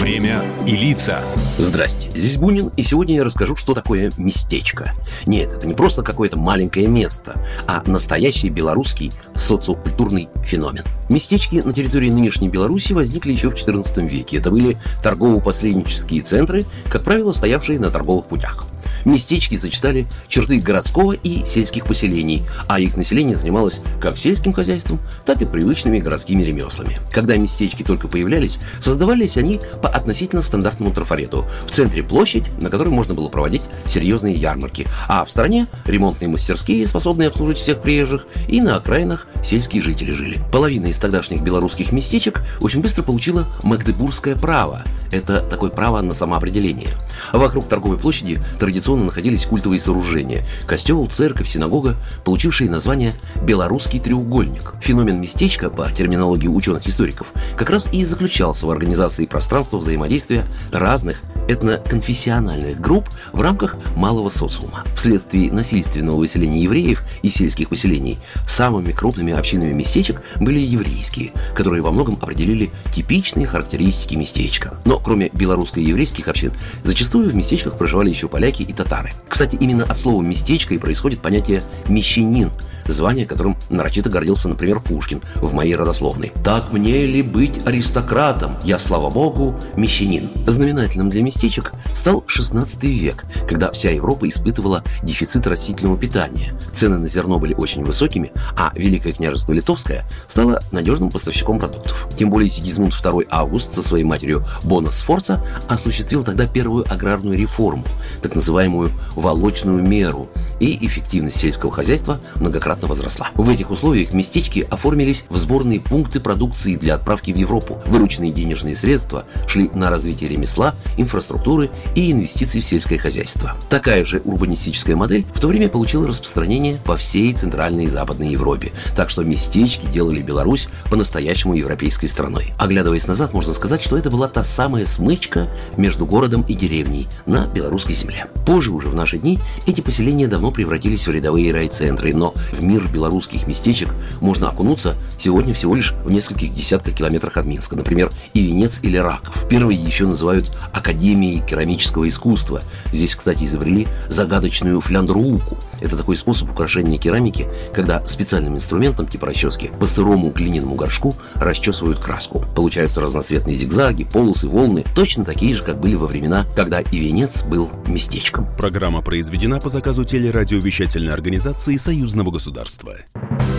Время и лица. Здрасте, здесь Бунин, и сегодня я расскажу, что такое местечко. Нет, это не просто какое-то маленькое место, а настоящий белорусский социокультурный феномен. Местечки на территории нынешней Беларуси возникли еще в XIV веке. Это были торгово-посреднические центры, как правило, стоявшие на торговых путях. Местечки сочетали черты городского и сельских поселений, а их население занималось как сельским хозяйством, так и привычными городскими ремеслами. Когда местечки только появлялись, создавались они по относительно стандартному трафарету. В центре площадь, на которой можно было проводить серьезные ярмарки, а в стороне ремонтные мастерские, способные обслужить всех приезжих, и на окраинах сельские жители жили. Половина из тогдашних белорусских местечек очень быстро получила магдебургское право. Это такое право на самоопределение. Вокруг торговой площади традиционно находились культовые сооружения – костел, церковь, синагога, получившие название «Белорусский треугольник». Феномен местечка, по терминологии ученых-историков, как раз и заключался в организации пространства взаимодействия разных этноконфессиональных групп в рамках малого социума. Вследствие насильственного выселения евреев из сельских поселений самыми крупными общинами местечек были еврейские, которые во многом определили типичные характеристики местечка. Но кроме белорусско-еврейских общин, зачастую в местечках проживали еще поляки и татары. Кстати, именно от слова «местечко» и происходит понятие «мещанин», звание которым нарочито гордился, например, Пушкин в моей родословной. «Так мне ли быть аристократом? Я, слава богу, мещанин». Знаменательным для местечек стал 16 век, когда вся Европа испытывала дефицит растительного питания. Цены на зерно были очень высокими, а Великое княжество Литовское стало надежным поставщиком продуктов. Тем более Сигизмунд II Август со своей матерью Бона Сфорца осуществил тогда первую аграрную реформу, так называемую «волочную меру», и эффективность сельского хозяйства многократно возросла. В этих условиях местечки оформились в сборные пункты продукции для отправки в Европу. Вырученные денежные средства шли на развитие ремесла, инфраструктуры и инвестиций в сельское хозяйство. Такая же урбанистическая модель в то время получила распространение по всей Центральной и Западной Европе, так что местечки делали Беларусь по-настоящему европейской страной. Оглядываясь назад, можно сказать, что это была та самая смычка между городом и деревней на белорусской земле. Позже уже в наши дни эти поселения давно превратились в рядовые райцентры, но в мир белорусских местечек можно окунуться сегодня всего лишь в нескольких десятках километрах от Минска, например, Ивенец или Раков. Первые еще называют Академией керамического искусства. Здесь, кстати, изобрели загадочную фляндруку. Это такой способ украшения керамики, когда специальным инструментом типа расчески по сырому глиняному горшку расчесывают краску. Получаются разноцветные зигзаги, полосы, волны, точно такие же, как были во времена, когда Ивенец был местечком. Программа произведена по заказу телерадиовещательной организации Союзного государства.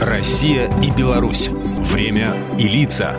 Россия и Беларусь. Время и лица.